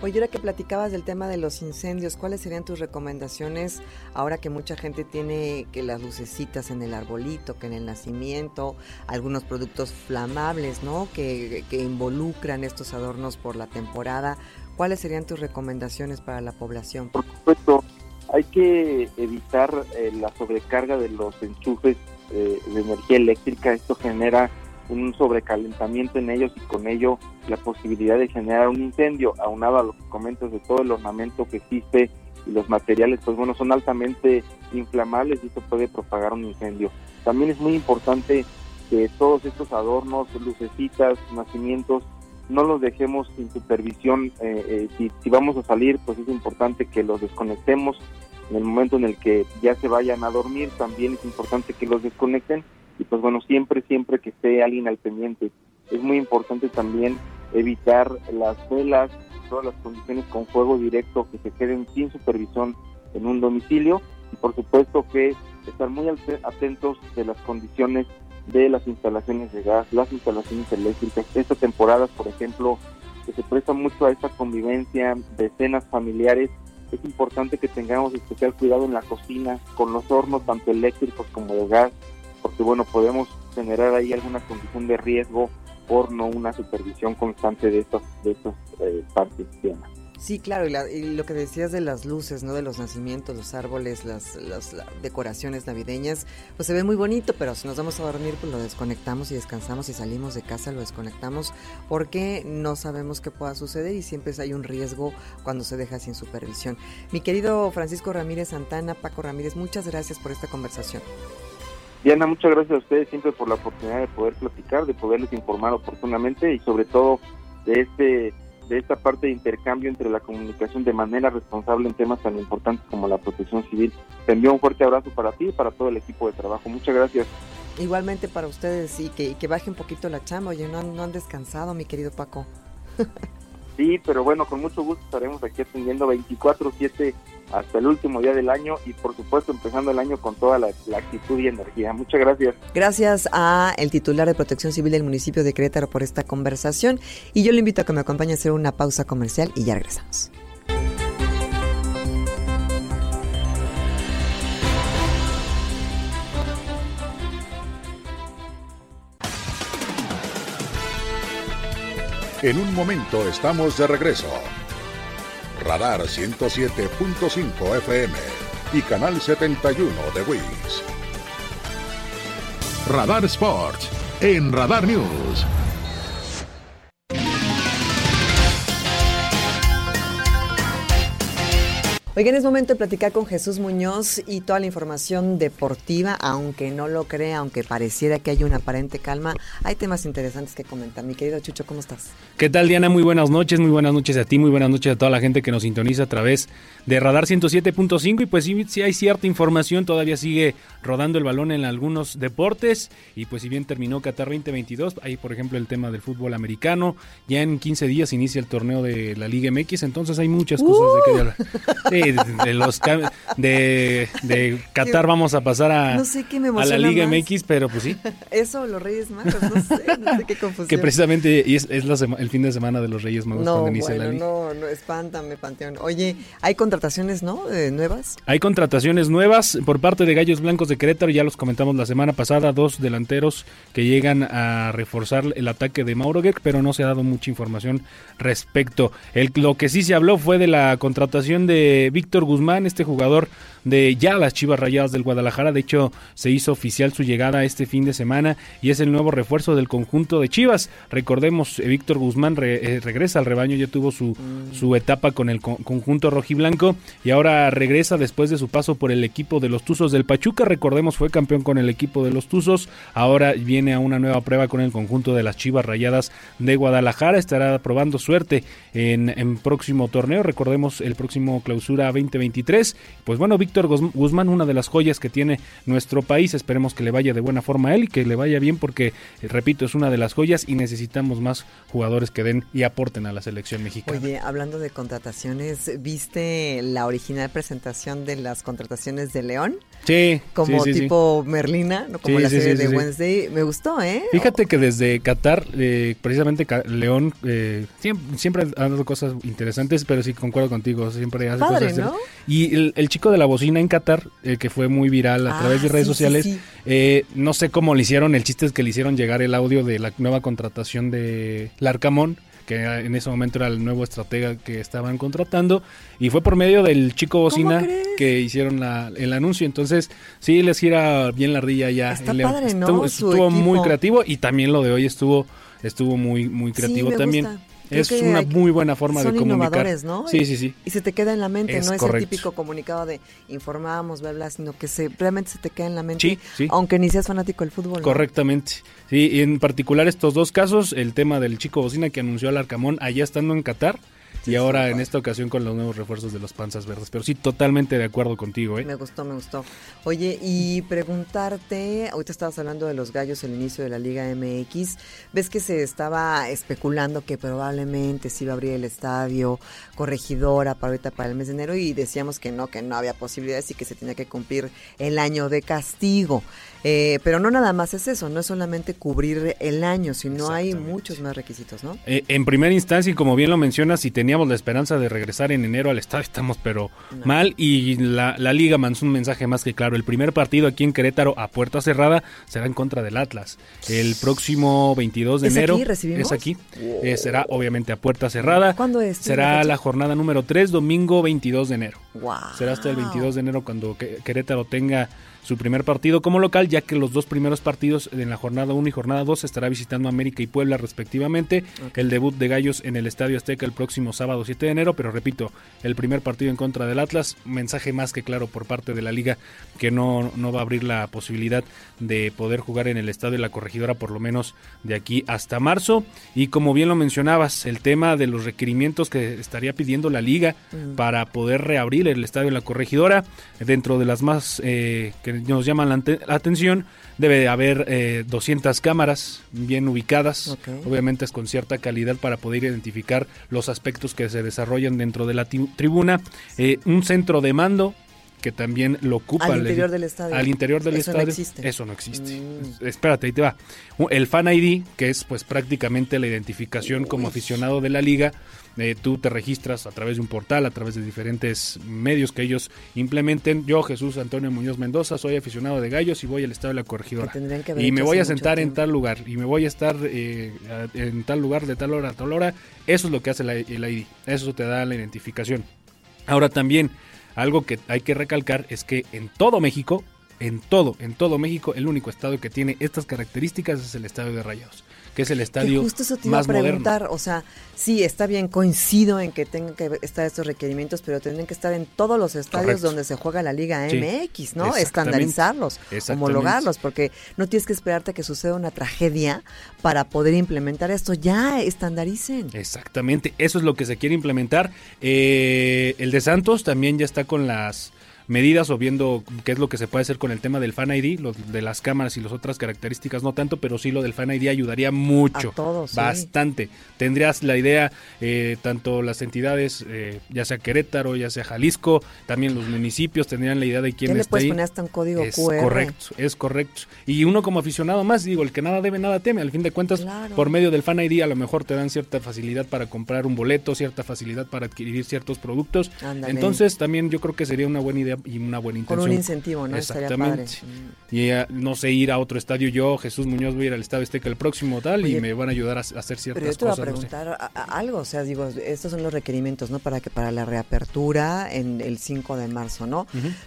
Oye, ahora que platicabas del tema de los incendios, ¿cuáles serían tus recomendaciones ahora que mucha gente tiene que las lucecitas en el arbolito, que en el nacimiento, algunos productos flamables, ¿no? Que involucran estos adornos por la temporada. ¿Cuáles serían tus recomendaciones para la población? Por supuesto, hay que evitar eh, la sobrecarga de los enchufes eh, de energía eléctrica. Esto genera un sobrecalentamiento en ellos y con ello la posibilidad de generar un incendio, aunado a los comentos de todo el ornamento que existe y los materiales, pues bueno, son altamente inflamables y esto puede propagar un incendio. También es muy importante que todos estos adornos, lucecitas, nacimientos, no los dejemos sin supervisión. Eh, eh, si, vamos a salir, pues es importante que los desconectemos. En el momento en el que ya se vayan a dormir, también es importante que los desconecten y pues bueno, siempre, siempre que esté alguien al pendiente. Es muy importante también evitar las velas, todas las condiciones con fuego directo que se queden sin supervisión en un domicilio y por supuesto que estar muy atentos de las condiciones de las instalaciones de gas, las instalaciones eléctricas. Estas temporadas, por ejemplo, que se presta mucho a esta convivencia de cenas familiares, es importante que tengamos especial cuidado en la cocina, con los hornos tanto eléctricos como de gas, porque bueno, podemos generar ahí alguna condición de riesgo por no una supervisión constante de estas, de estas eh, partes. Sí, claro, y, lo que decías de las luces, ¿no? De los nacimientos, los árboles, las, las, decoraciones navideñas, pues se ve muy bonito, pero si nos vamos a dormir, pues lo desconectamos y descansamos y salimos de casa, lo desconectamos, porque no sabemos qué pueda suceder y siempre hay un riesgo cuando se deja sin supervisión. Mi querido Francisco Ramírez Santana, Paco Ramírez, muchas gracias por esta conversación. Diana, muchas gracias a ustedes siempre por la oportunidad de poder platicar, de poderles informar oportunamente y sobre todo de este de esta parte de intercambio entre la comunicación de manera responsable en temas tan importantes como la protección civil. Te envío un fuerte abrazo para ti y para todo el equipo de trabajo. Muchas gracias. Igualmente para ustedes y que, que baje un poquito la chamba. Oye, no han descansado, mi querido Paco. Sí, pero bueno, con mucho gusto estaremos aquí atendiendo 24/7 hasta el último día del año y por supuesto empezando el año con toda la, actitud y energía. Muchas gracias. Gracias a el titular de Protección Civil del municipio de Querétaro por esta conversación y yo le invito a que me acompañe a hacer una pausa comercial y ya regresamos. En un momento estamos de regreso. Radar 107.5 FM y Canal 71 de WIS. Radar Sports en Radar News. Oigan, es momento de platicar con Jesús Muñoz y toda la información deportiva, aunque no lo crea, aunque pareciera que hay una aparente calma, hay temas interesantes que comentar. Mi querido Chucho, ¿cómo estás? ¿Qué tal, Diana? Muy buenas noches, muy buenas noches a ti, muy buenas noches a toda la gente que nos sintoniza a través de Radar 107.5 y pues sí, sí hay cierta información, todavía sigue rodando el balón en algunos deportes y pues si bien terminó Qatar 2022, hay por ejemplo el tema del fútbol americano, ya en 15 días inicia el torneo de la Liga MX, entonces hay muchas cosas de que hablar. Sí, de, los de, de Qatar vamos a pasar a, a la Liga MX, pero pues sí. Eso, los Reyes Magos, no sé, no sé qué confusión. Que precisamente es, es la el fin de semana de los Reyes Magos no, cuando inicia bueno, la Liga. No, no, espántame, Panteón. Oye, hay contrataciones, ¿no? nuevas. Hay contrataciones nuevas por parte de Gallos Blancos de Querétaro, ya los comentamos la semana pasada, dos delanteros que llegan a reforzar el ataque de Mauro Geck, pero no se ha dado mucha información respecto. El, lo que sí se habló fue de la contratación de Víctor Guzmán, este jugador de ya las Chivas Rayadas del Guadalajara. De hecho, se hizo oficial su llegada este fin de semana y es el nuevo refuerzo del conjunto de Chivas. Recordemos, eh, Víctor Guzmán eh, regresa al rebaño, ya tuvo su, su etapa con el conjunto rojiblanco y ahora regresa después de su paso por el equipo de los Tuzos del Pachuca. Recordemos, fue campeón con el equipo de los Tuzos. Ahora viene a una nueva prueba con el conjunto de las Chivas Rayadas de Guadalajara. Estará probando suerte en, en próximo torneo. Recordemos el próximo clausura 2023. Pues bueno, Víctor Guzmán, una de las joyas que tiene nuestro país. Esperemos que le vaya de buena forma a él y que le vaya bien porque, eh, repito, es una de las joyas y necesitamos más jugadores que den y aporten a la selección mexicana. Oye, hablando de contrataciones, ¿viste la original presentación de las contrataciones de León? Sí. Como sí, tipo Merlina, ¿no? como la serie de Wednesday. Me gustó, ¿eh? Fíjate que desde Qatar, eh, precisamente León, eh, siempre, siempre, ha dado cosas interesantes, pero sí concuerdo contigo, siempre hace Padre, cosas. ¿no? Y el, el, chico de la bocina en Qatar, eh, que fue muy viral a Ah, través de redes sí, sociales, sí, sí. eh, no sé cómo le hicieron, el chiste es que le hicieron llegar el audio de la nueva contratación de Larcamón que en ese momento era el nuevo estratega que estaban contratando y fue por medio del chico bocina que hicieron la, el anuncio entonces sí les gira bien la ardilla ya Está el León. padre, ¿no? estuvo, muy creativo y también lo de hoy estuvo estuvo muy muy creativo también gusta. Creo es una muy buena forma son de comunicar innovadores, ¿no? sí sí sí Y se te queda en la mente, Es no es el típico comunicado de informamos, bla, bla, sino que se, realmente se te queda en la mente, Sí, sí. aunque ni seas fanático del fútbol. ¿no? Correctamente. Sí, y en particular estos dos casos, el tema del chico bocina que anunció al Arcamón allá estando en Qatar y ahora en esta ocasión con los nuevos refuerzos de los panzas verdes. Pero sí, totalmente de acuerdo contigo, ¿eh? Me gustó, me gustó. Oye, y preguntarte, ahorita estabas hablando de los gallos, el inicio de la Liga MX, ves que se estaba especulando que probablemente se iba a abrir el estadio corregidora para ahorita para el mes de enero y decíamos que no, que no había posibilidades y que se tenía que cumplir el año de castigo. Eh, pero no nada más es eso, no es solamente cubrir el año, sino hay muchos más requisitos, ¿no? Eh, en primera instancia, y como bien lo mencionas, si teníamos la esperanza de regresar en enero al estadio, estamos pero mal. Y la, la liga mandó un mensaje más que claro. El primer partido aquí en Querétaro a puerta cerrada será en contra del Atlas. El próximo 22 de ¿Es enero aquí? ¿Recibimos? es aquí. Eh, será obviamente a puerta cerrada. ¿Cuándo es? ¿Tiene Será la jornada número 3, domingo 22 de enero. Wow. Será hasta el 22 de enero cuando Que- Querétaro tenga su primer partido como local, ya que los dos primeros partidos en la jornada 1 y jornada 2 estará visitando América y Puebla respectivamente. El debut de Gallos en el Estadio Azteca el próximo sábado 7 de enero, pero repito, el primer partido en contra del Atlas, mensaje más que claro por parte de la liga que no, no va a abrir la posibilidad de poder jugar en el Estadio de la Corregidora por lo menos de aquí hasta marzo. Y como bien lo mencionabas, el tema de los requerimientos que estaría pidiendo la liga Mm. para poder reabrir el estadio de la corregidora. Dentro de las más eh, que nos llaman la, atención, debe de haber eh, 200 cámaras bien ubicadas. Obviamente es con cierta calidad para poder identificar los aspectos que se desarrollan dentro de la tribuna. Eh, un centro de mando que también lo ocupa Al interior del estadio. al interior del Eso no existe. eso no existe. Mm. espérate ahí te va. El fan ID que es pues prácticamente la identificación como aficionado de la liga eh, tú te registras a través de un portal a través de diferentes medios que ellos implementen. Yo Jesús Antonio Muñoz Mendoza soy aficionado de gallos y voy al estadio de la corregidora. Que y me voy a sentar en tal lugar y me voy a estar eh, en tal lugar de tal hora a tal hora. Eso es lo que hace la- el ID eso te da la identificación. Ahora también, algo que hay que recalcar es que en todo México en todo, en todo México, el único estadio que tiene estas características es el estadio de Rayados que es el estadio que justo eso te iba a preguntar, moderno. o sea, sí, está bien, coincido en que tengan que estar estos requerimientos, pero tienen que estar en todos los estadios Correcto. donde se juega la Liga Sí, MX, ¿no? Estandarizarlos, homologarlos, porque no tienes que esperarte que suceda una tragedia para poder implementar esto, ya estandaricen. Exactamente, eso es lo que se quiere implementar. Eh, el de Santos también ya está con las medidas o viendo qué es lo que se puede hacer con el tema del Fan ID, lo de las cámaras y las otras características no tanto, pero sí lo del Fan ID ayudaría mucho, A todos, sí. bastante. Tendrías la idea, eh, tanto las entidades, eh, ya sea Querétaro, ya sea Jalisco, también los municipios tendrían la idea de quién Ya le está puedes ahí. poner hasta un código es QR. correcto, es correcto. Y uno como aficionado más, digo, el que nada debe, nada teme. Al fin de cuentas, Claro. por medio del Fan ID a lo mejor te dan cierta facilidad para comprar un boleto, cierta facilidad para adquirir ciertos productos. Ándale. Entonces también yo creo que sería una buena idea y una buena intención. Con un incentivo, ¿no? Estaría padre. Exactamente. Y eh, no sé, ir a otro estadio. Yo, Jesús Muñoz, voy a ir al Estadio Azteca el próximo tal y me van a ayudar a, a hacer Pero ciertas yo te voy a cosas. no sé. preguntar a- algo, o sea, digo, estos son los requerimientos, ¿no? Para que para la reapertura en el 5 de marzo, ¿no?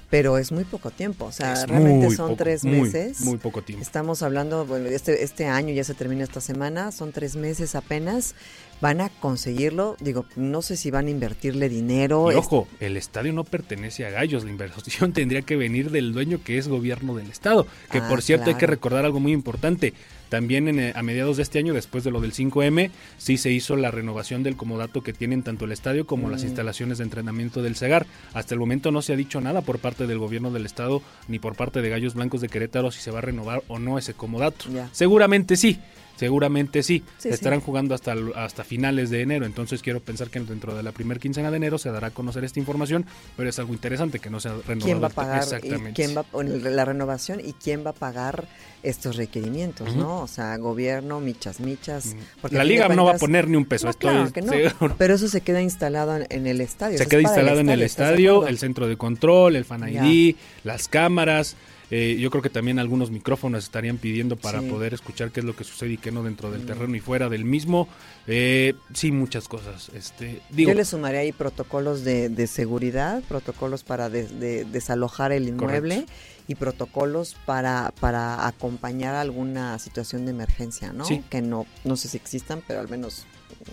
Pero es muy poco tiempo, o sea, Es realmente son poco, tres muy, meses. muy poco tiempo. Estamos hablando, bueno, este, este año ya se termina esta semana, son tres meses apenas. Van a conseguirlo, digo, no sé si van a invertirle dinero. Y es- ojo, el estadio no pertenece a Gallos, la inversión tendría que venir del dueño que es gobierno del estado. Que Ah, por cierto hay que recordar algo muy importante. También en, eh, a mediados de este año, después de lo del 5M, sí se hizo la renovación del comodato que tienen tanto el estadio como las Mm. instalaciones de entrenamiento del CEGAR. Hasta el momento no se ha dicho nada por parte del gobierno del estado ni por parte de Gallos Blancos de Querétaro si se va a renovar o no ese comodato. Seguramente sí. Seguramente sí. Sí, Estarán sí. jugando hasta, hasta finales de enero. Entonces quiero pensar que dentro de la primera quincena de enero se dará a conocer esta información. Pero es algo interesante que no se ha renovado. ¿Quién va a pagar? Exactamente. ¿Quién va la renovación y quién va a pagar estos requerimientos, no? O sea, gobierno, michas, michas. porque La liga no va a poner ni un peso. No, claro que no, seguro. Pero eso se queda instalado en, en el estadio. Se queda instalado en el ¿estás de estadio, el centro de control, el fan Ya. ID, las cámaras. Eh, yo creo que también algunos micrófonos estarían pidiendo para Sí. poder escuchar qué es lo que sucede y qué no dentro del terreno y fuera del mismo. Eh, sí, muchas cosas. Este, digo, Yo le sumaré ahí protocolos de, de seguridad, protocolos para de- de- desalojar el inmueble Correcto. y protocolos para, para acompañar alguna situación de emergencia, ¿no? Sí. Que no, no sé si existan, pero al menos...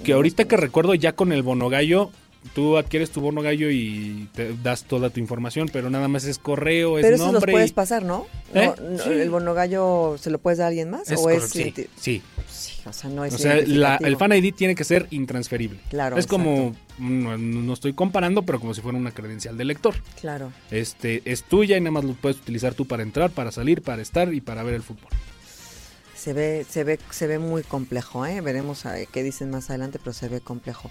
que ahorita que recuerdo ya con el bono gallo, tú adquieres tu bono gallo y te das toda tu información, pero nada más es correo, es Pero eso los nombre. puedes y- pasar, ¿no? ¿Eh? No, no, Sí. ¿El bono gallo se lo puedes dar a alguien más? Es ¿O correcto, es sí, sí. Sí, o sea, no es O sea, la- el fan ID tiene que ser intransferible. Claro, Es como, no, no estoy comparando, pero como si fuera una credencial de lector. Claro. Este, es tuya y nada más lo puedes utilizar tú para entrar, para salir, para estar y para ver el fútbol. Se ve, se ve, se ve muy complejo, ¿eh? Veremos eh, qué dicen más adelante, pero se ve complejo.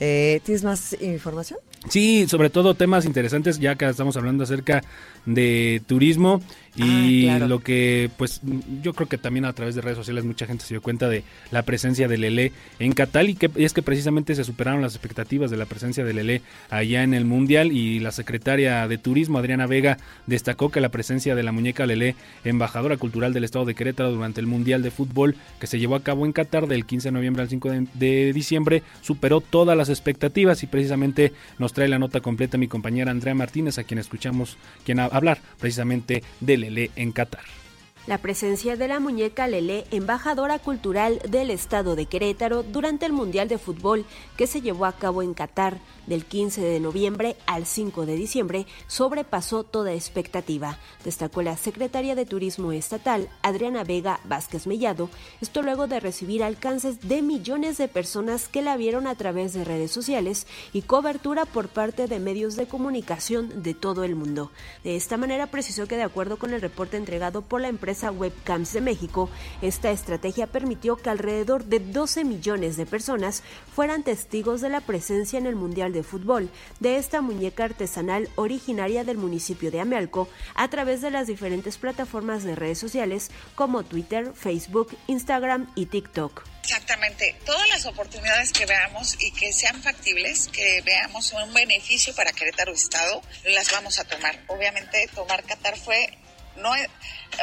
Eh, ¿Tienes más información? Sí, sobre todo temas interesantes, ya que estamos hablando acerca de turismo y Ah, claro. lo que, pues, yo creo que también a través de redes sociales mucha gente se dio cuenta de la presencia del Lele en Qatar y que y es que precisamente se superaron las expectativas de la presencia del Lele allá en el Mundial y la secretaria de Turismo, Adriana Vega, destacó que la presencia de la muñeca Lele, embajadora cultural del estado de Querétaro durante el Mundial de Fútbol que se llevó a cabo en Qatar del 15 de noviembre al 5 de, de diciembre, superó todas las expectativas y precisamente nos trae la nota completa mi compañera Andrea Martínez, a quien escuchamos quien a- hablar precisamente de Lele en Qatar. La presencia de la muñeca Lele, embajadora cultural del estado de Querétaro durante el Mundial de Fútbol que se llevó a cabo en Qatar del 15 de noviembre al 5 de diciembre, sobrepasó toda expectativa, destacó la secretaria de Turismo Estatal, Adriana Vega Vázquez Mellado, esto luego de recibir alcances de millones de personas que la vieron a través de redes sociales y cobertura por parte de medios de comunicación de todo el mundo. De esta manera precisó que de acuerdo con el reporte entregado por la empresa Webcams de México, esta estrategia permitió que alrededor de 12 millones de personas fueran testigos de la presencia en el Mundial de Fútbol de esta muñeca artesanal originaria del municipio de Amealco a través de las diferentes plataformas de redes sociales como Twitter, Facebook, Instagram y TikTok. Exactamente, todas las oportunidades que veamos y que sean factibles, que veamos un beneficio para Querétaro Estado, las vamos a tomar. Obviamente tomar Qatar fue no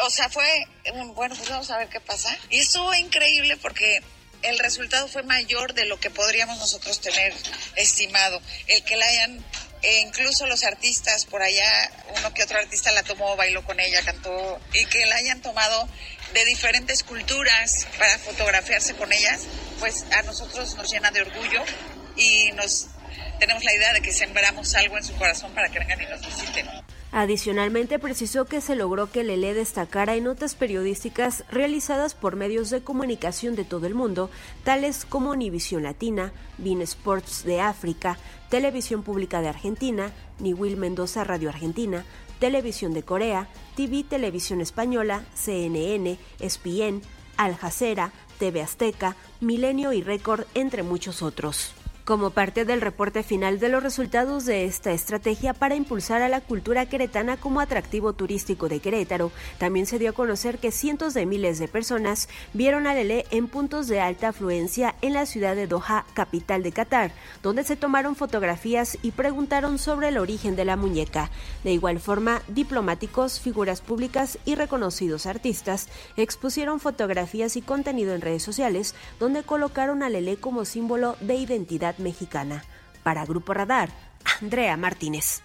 o sea, fue un, bueno, pues vamos a ver qué pasa. Y estuvo increíble porque el resultado fue mayor de lo que podríamos nosotros tener estimado. El que la hayan e incluso los artistas por allá, uno que otro artista la tomó, bailó con ella, cantó, y que la hayan tomado de diferentes culturas para fotografiarse con ellas, pues a nosotros nos llena de orgullo y nos tenemos la idea de que sembramos algo en su corazón para que vengan y nos visiten. Adicionalmente precisó que se logró que Lele destacara en notas periodísticas realizadas por medios de comunicación de todo el mundo, tales como Univisión Latina, Bean Sports de África, Televisión Pública de Argentina, Niwil Mendoza Radio Argentina, Televisión de Corea, TV Televisión Española, CNN, ESPN, Al Jazeera, TV Azteca, Milenio y Récord, entre muchos otros como parte del reporte final de los resultados de esta estrategia para impulsar a la cultura queretana como atractivo turístico de Querétaro. También se dio a conocer que cientos de miles de personas vieron a Lele en puntos de alta afluencia en la ciudad de Doha, capital de Qatar, donde se tomaron fotografías y preguntaron sobre el origen de la muñeca. De igual forma, diplomáticos, figuras públicas y reconocidos artistas expusieron fotografías y contenido en redes sociales donde colocaron a Lele como símbolo de identidad mexicana. Para Grupo Radar, Andrea Martínez.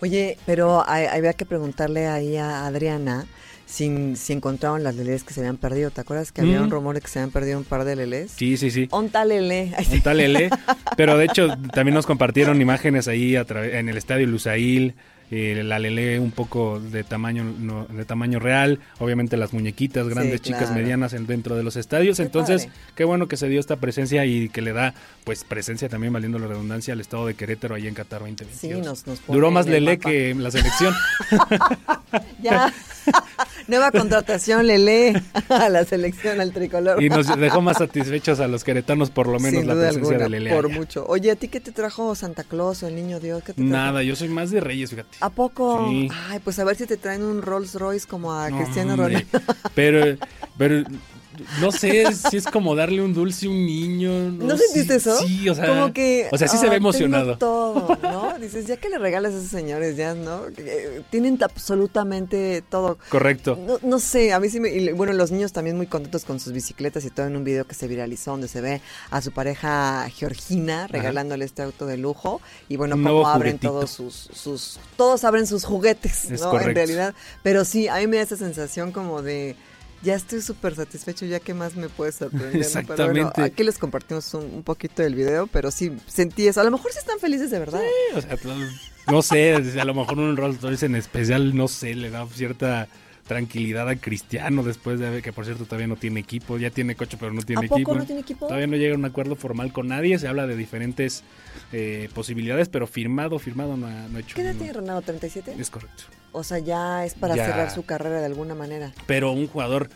Oye, pero había que preguntarle ahí a Adriana si, si encontraron las lelés que se habían perdido. ¿Te acuerdas que había un mm. rumor de que se habían perdido un par de lelés? Sí, sí, sí. Onta lele. Onta lele. Pero de hecho también nos compartieron imágenes ahí a en el estadio Lusail, eh, la lele un poco de tamaño de tamaño real, obviamente las muñequitas grandes, chicas, medianas en, dentro de los estadios. Entonces, qué bueno que se dio esta presencia y que le da pues presencia también, valiendo la redundancia, al estado de Querétaro ahí en Qatar 2022. Sí, nos, nos Duró más lele que la selección. ya. Nueva contratación, Lele, a la selección, al tricolor. Y nos dejó más satisfechos a los queretanos, por lo menos, la presencia de Lele. Por mucho. Oye, ¿a ti qué te trajo Santa Claus o el niño Dios? Nada, yo soy más de Reyes, fíjate. ¿A poco? Ay, pues a ver si te traen un Rolls Royce como a Cristiano Ronaldo. Pero, pero no sé si es como darle un dulce a un niño. ¿No, sentiste eso? Sí, o sea. Como que. O sea, sí se ve emocionado. todo. Dices, ya que le regalas a esos señores, ya, ¿no? tienen absolutamente todo. Correcto. No, sé, a mí sí me. Y bueno, los niños también muy contentos con sus bicicletas y todo en un video que se viralizó donde se ve a su pareja Georgina regalándole este auto de lujo. Y bueno, cómo abren todos sus, sus. Todos abren sus juguetes, ¿no? En realidad. Pero sí, a mí me da esa sensación como de ya estoy súper satisfecho, ya que más me puede sorprender. Exactamente. aquí les compartimos un, poquito del video, pero sí sentí eso. A lo mejor sí están felices de verdad. Sí, o sea, no sé, a lo mejor un Rolls Royce en especial, no sé, le da cierta tranquilidad a Cristiano después de que por cierto todavía no tiene equipo, ya tiene coche pero no tiene, equipo. no tiene equipo. Todavía no llega a un acuerdo formal con nadie, se habla de diferentes eh, posibilidades, pero firmado, firmado no ha, hecho. ¿Qué edad tiene Ronaldo? ¿37? Es correcto. O sea, ya es para cerrar su carrera de alguna manera. Pero un jugador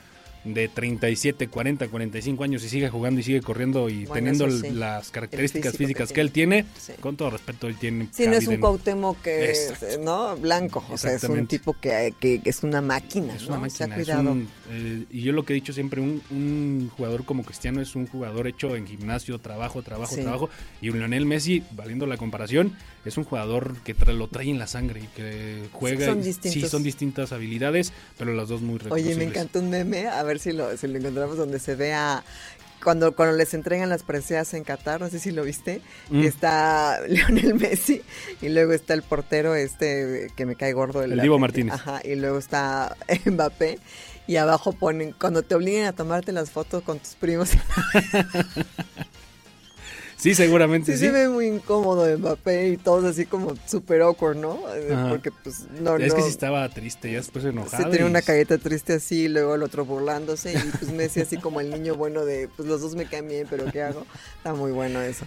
de 37, 40, 45 años y sigue jugando y sigue corriendo y teniendo las características físicas que, él tiene, con todo respeto, él tiene. Sí, no es un Cuauhtémoc que ¿no? blanco, o sea, es un tipo que, que, es una máquina. Es una máquina. Eh, y yo lo que he dicho siempre, un, un, jugador como Cristiano es un jugador hecho en gimnasio, trabajo, trabajo, trabajo. Y Lionel Messi, valiendo la comparación, es un jugador que lo trae en la sangre y que juega. Son Sí, son distintas habilidades, pero las dos muy Oye, me encantó un meme, a ver si lo, si lo encontramos donde se vea cuando, cuando les entregan las preseas en Qatar, no sé si lo viste, mm. está Lionel Messi y luego está el portero este que me cae gordo. El, el Divo Martínez. Ajá, y luego está Mbappé y abajo ponen, cuando te obliguen a tomarte las fotos con tus primos. Sí, seguramente sí. Sí, se ve muy incómodo Mbappé y todos así como super awkward, ¿no? Eh, porque pues no, Es que sí estaba triste, ya después enojado. Sí, tenía una careta triste así, y luego el otro burlándose y pues Messi así como el niño bueno de, pues los dos me caen bien, pero ¿qué hago? Está muy bueno eso.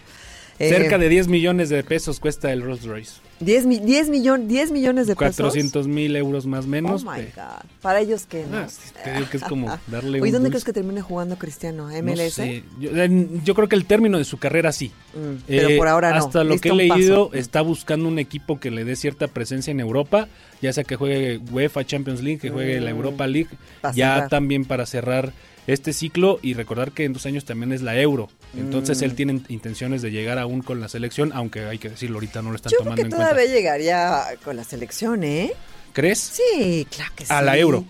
Cerca eh, de 10 millones de pesos cuesta el Rolls Royce. 10, 10, millón, 10 millones de pesos. 400 mil euros más menos. Oh my God. Para ellos que no. Ah, te digo que es como darle ¿Y dónde crees que termine jugando Cristiano? ¿MLS? Eh, yo, creo que el término de su carrera sí. Mm, pero por ahora no. Hasta lo que he leído, está buscando un equipo que le dé cierta presencia en Europa, ya sea que juegue UEFA Champions League, que juegue la mm, Europa League, ya también para cerrar este ciclo y recordar que en dos años también es la Euro. Entonces él mm. tiene intenciones de llegar aún con la selección, aunque hay que decirlo, ahorita no lo están tomando en cuenta. Yo todavía llegaría con la selección, ¿eh? ¿Crees? Sí, claro que sí. A la Euro.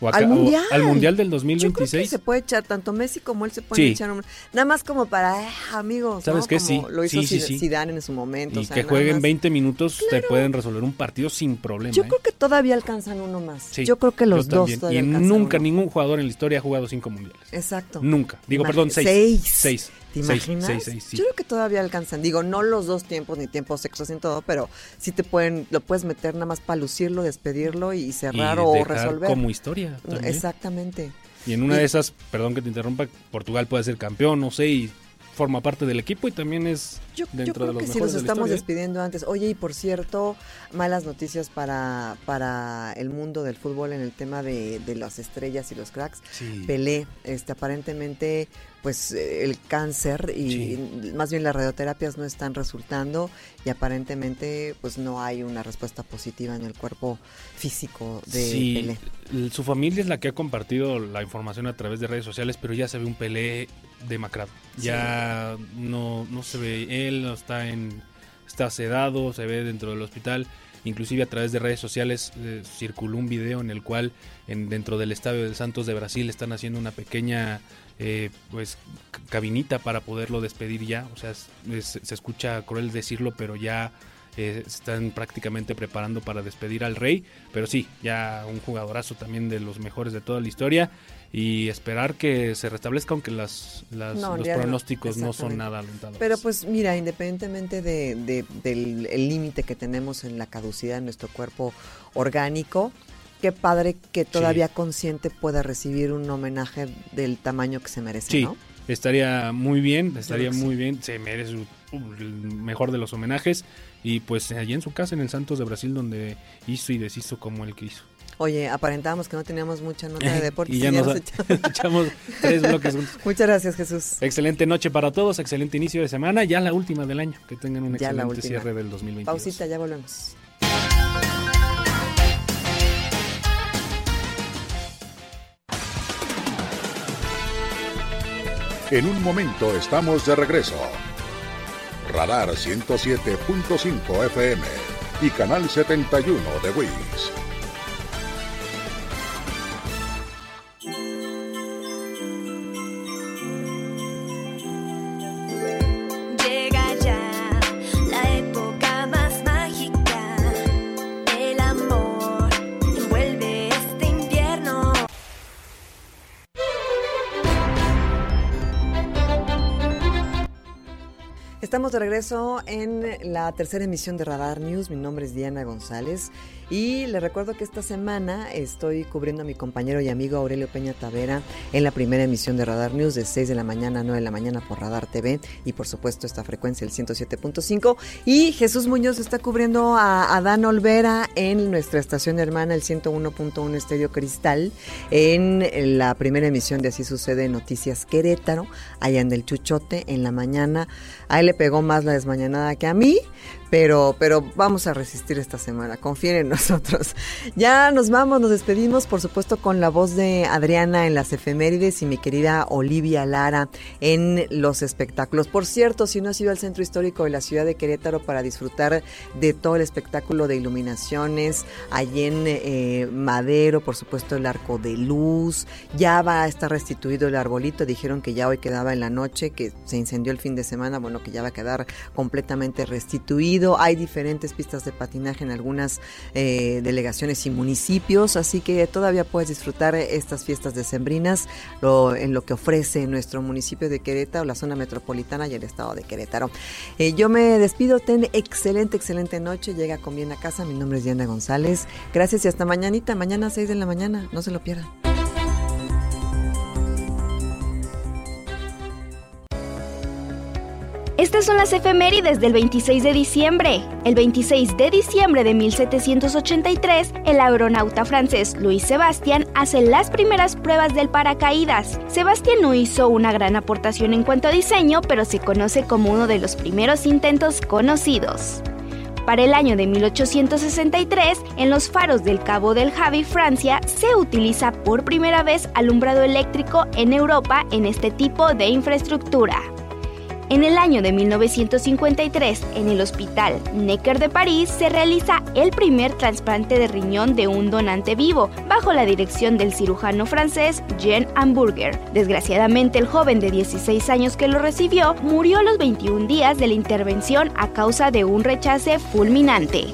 O acá- al o mundial. al mundial del Yo creo que 2026. se puede echar, tanto Messi como él se puede Sí. echar un... Nada más como para, eh, amigos, ¿Sabes ¿no? qué? Como Sí, Lo hizo sí, sí, Zid- sí. Zidane en su momento. Y o sea, que jueguen más. 20 minutos te pueden resolver un partido sin problema. Yo ¿eh? creo que todavía alcanzan uno más. Yo creo que los dos todavía Y alcanzan nunca uno. ningún jugador en la historia ha jugado cinco mundiales. Exacto. Nunca. Digo, perdón, seis. Seis. Seis. ¿Te imaginas? seis, seis, sí. Yo creo que todavía alcanzan. Digo, no los dos tiempos ni tiempos extras en todo, pero sí te pueden, lo puedes meter nada más para lucirlo, despedirlo y cerrar Y o dejar resolver. como historia también. Exactamente. Y en una Y- de esas, perdón que te interrumpa, Portugal puede ser campeón, no sé, y forma parte del equipo y también es Yo, dentro yo creo de los que si nos estamos historia, ¿eh? despidiendo antes. Oye, y por cierto, malas noticias para, para el mundo del fútbol en el tema de, de las estrellas y los cracks. Sí. Pelé, este, aparentemente, pues eh, el cáncer y más bien las radioterapias no están resultando y aparentemente, pues no hay una respuesta positiva en el cuerpo físico de Sí, Pelé. su familia es la que ha compartido la información a través de redes sociales, pero ya se ve un Pelé demacrado. Ya no, no se ve él, no está en está sedado, se ve dentro del hospital. Inclusive a través de redes sociales eh, circuló un video en el cual en, dentro del estadio del Santos de Brasil están haciendo una pequeña eh, pues cabinita para poderlo despedir ya. O sea, es- es- se escucha cruel decirlo, pero ya eh, están prácticamente preparando para despedir al rey. Pero sí, ya un jugadorazo también de los mejores de toda la historia. Y esperar que se restablezca, aunque las, las- No, los no, pronósticos no, son nada alentadores. Pero pues mira, independientemente de, de- del el límite que tenemos en la caducidad de nuestro cuerpo orgánico, qué padre que todavía consciente pueda recibir un homenaje del tamaño que se merece, Sí, ¿no? estaría muy bien, estaría muy bien, se merece el mejor de los homenajes y pues allí en su casa en el Santos de Brasil donde hizo y deshizo como el que hizo. Oye, aparentábamos que no teníamos mucha nota de deportes. y ya nos nos echamos. echamos tres bloques juntos. Muchas gracias, Jesús. Excelente noche para todos, excelente inicio de semana, ya la última del año, que tengan un Ya excelente cierre del 2022. Pausita, ya volvemos. En un momento estamos de regreso. Radar 107.5 FM y Canal 71 de WIS. Regreso en la tercera emisión de Radar News. Mi nombre es Diana González y les recuerdo que esta semana estoy cubriendo a mi compañero y amigo Aurelio Peña Tavera en la primera emisión de Radar News de 6 de la mañana a 9 de la mañana por Radar TV y por supuesto esta frecuencia el 107.5 y Jesús Muñoz está cubriendo a Adán Olvera en nuestra estación hermana el 101.1 Estéreo Cristal en la primera emisión de Así sucede Noticias Querétaro allá en el Chuchote en la mañana. A él le pegó más la desmañanada que a mí, pero, pero vamos a resistir esta semana, confíen en nosotros. Ya nos vamos, nos despedimos, por supuesto, con la voz de Adriana en las efemérides y mi querida Olivia Lara en los espectáculos. Por cierto, si no has ido al centro histórico de la ciudad de Querétaro para disfrutar de todo el espectáculo de iluminaciones, allí en eh, Madero, por supuesto, el arco de luz, ya va a estar restituido el arbolito, dijeron que ya hoy quedaba en la noche, que se incendió el fin de semana, bueno, que ya va a quedar completamente restituido. Hay diferentes pistas de patinaje en algunas eh, delegaciones y municipios, así que todavía puedes disfrutar estas fiestas decembrinas lo, en lo que ofrece nuestro municipio de Querétaro, la zona metropolitana y el estado de Querétaro. Eh, yo me despido, ten excelente, excelente noche, llega con bien a casa, mi nombre es Diana González, gracias y hasta mañanita, mañana a 6 de la mañana, no se lo pierdan. Estas son las efemérides del 26 de diciembre. El 26 de diciembre de 1783, el aeronauta francés Louis Sebastian hace las primeras pruebas del paracaídas. Sebastian no hizo una gran aportación en cuanto a diseño, pero se conoce como uno de los primeros intentos conocidos. Para el año de 1863, en los faros del Cabo del Javi, Francia, se utiliza por primera vez alumbrado eléctrico en Europa en este tipo de infraestructura. En el año de 1953, en el Hospital Necker de París, se realiza el primer trasplante de riñón de un donante vivo, bajo la dirección del cirujano francés Jean Hamburger. Desgraciadamente, el joven de 16 años que lo recibió murió a los 21 días de la intervención a causa de un rechace fulminante.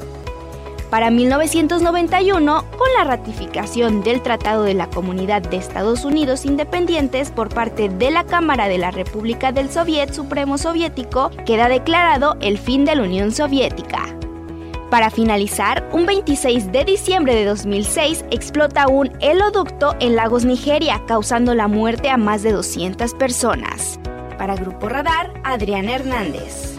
Para 1991, con la ratificación del Tratado de la Comunidad de Estados Unidos Independientes por parte de la Cámara de la República del Soviet Supremo Soviético, queda declarado el fin de la Unión Soviética. Para finalizar, un 26 de diciembre de 2006 explota un heloducto en Lagos, Nigeria, causando la muerte a más de 200 personas. Para Grupo Radar, Adrián Hernández.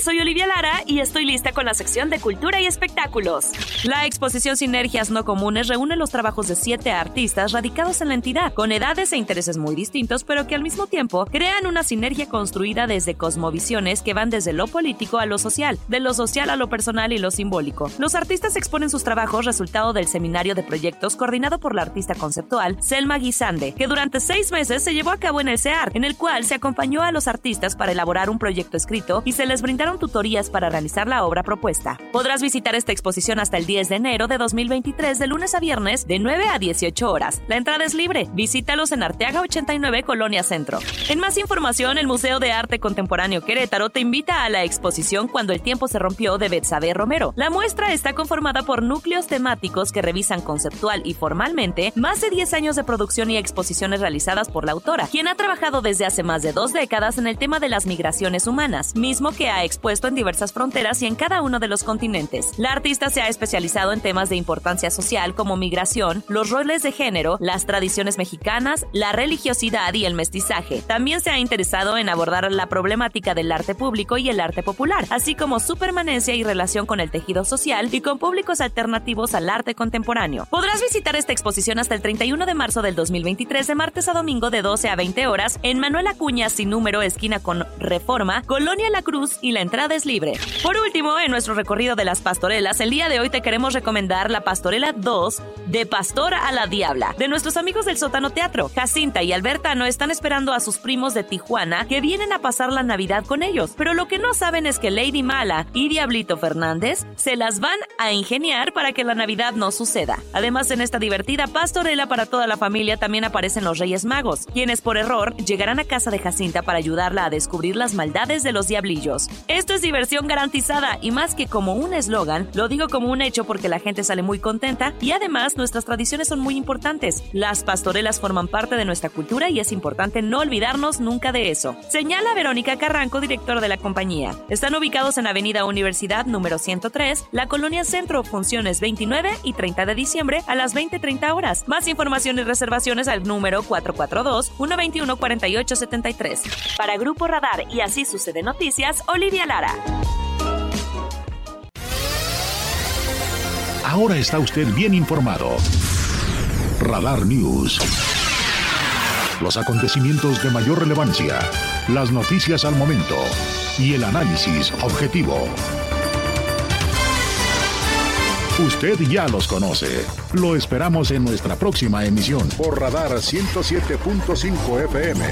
Soy Olivia Lara y estoy lista con la sección de Cultura y Espectáculos. La exposición Sinergias No Comunes reúne los trabajos de siete artistas radicados en la entidad, con edades e intereses muy distintos, pero que al mismo tiempo crean una sinergia construida desde cosmovisiones que van desde lo político a lo social, de lo social a lo personal y lo simbólico. Los artistas exponen sus trabajos resultado del seminario de proyectos coordinado por la artista conceptual Selma Guisande, que durante seis meses se llevó a cabo en el CEAR, en el cual se acompañó a los artistas para elaborar un proyecto escrito y se les brindaron tutorías para realizar la obra propuesta. Podrás visitar esta exposición hasta el 10 de enero de 2023 de lunes a viernes de 9 a 18 horas. La entrada es libre. Visítalos en Arteaga 89 Colonia Centro. En más información, el Museo de Arte Contemporáneo Querétaro te invita a la exposición Cuando el tiempo se rompió de Betsabe Romero. La muestra está conformada por núcleos temáticos que revisan conceptual y formalmente más de 10 años de producción y exposiciones realizadas por la autora, quien ha trabajado desde hace más de dos décadas en el tema de las migraciones humanas, mismo que ha expuesto en diversas fronteras y en cada uno de los continentes. La artista se ha especializado en temas de importancia social como migración, los roles de género, las tradiciones mexicanas, la religiosidad y el mestizaje. También se ha interesado en abordar la problemática del arte público y el arte popular, así como su permanencia y relación con el tejido social y con públicos alternativos al arte contemporáneo. Podrás visitar esta exposición hasta el 31 de marzo del 2023 de martes a domingo de 12 a 20 horas en Manuel Acuña sin número esquina con Reforma, Colonia La Cruz y la entrada es libre. Por último, en nuestro recorrido de las pastorelas, el día de hoy te queremos recomendar la pastorela 2 de Pastor a la Diabla, de nuestros amigos del Sótano Teatro. Jacinta y Albertano están esperando a sus primos de Tijuana que vienen a pasar la Navidad con ellos, pero lo que no saben es que Lady Mala y Diablito Fernández se las van a ingeniar para que la Navidad no suceda. Además, en esta divertida pastorela para toda la familia también aparecen los Reyes Magos, quienes por error llegarán a casa de Jacinta para ayudarla a descubrir las maldades de los diablillos. Esto es diversión garantizada y más que como un eslogan, lo digo como un hecho porque la gente sale muy contenta y además nuestras tradiciones son muy importantes. Las pastorelas forman parte de nuestra cultura y es importante no olvidarnos nunca de eso. Señala Verónica Carranco, directora de la compañía. Están ubicados en Avenida Universidad número 103, la Colonia Centro, funciones 29 y 30 de diciembre a las 20-30 horas. Más información y reservaciones al número 442-121-4873. Para Grupo Radar y así sucede noticias, Olivia Ahora está usted bien informado. Radar News. Los acontecimientos de mayor relevancia, las noticias al momento y el análisis objetivo. Usted ya los conoce. Lo esperamos en nuestra próxima emisión por Radar 107.5 FM.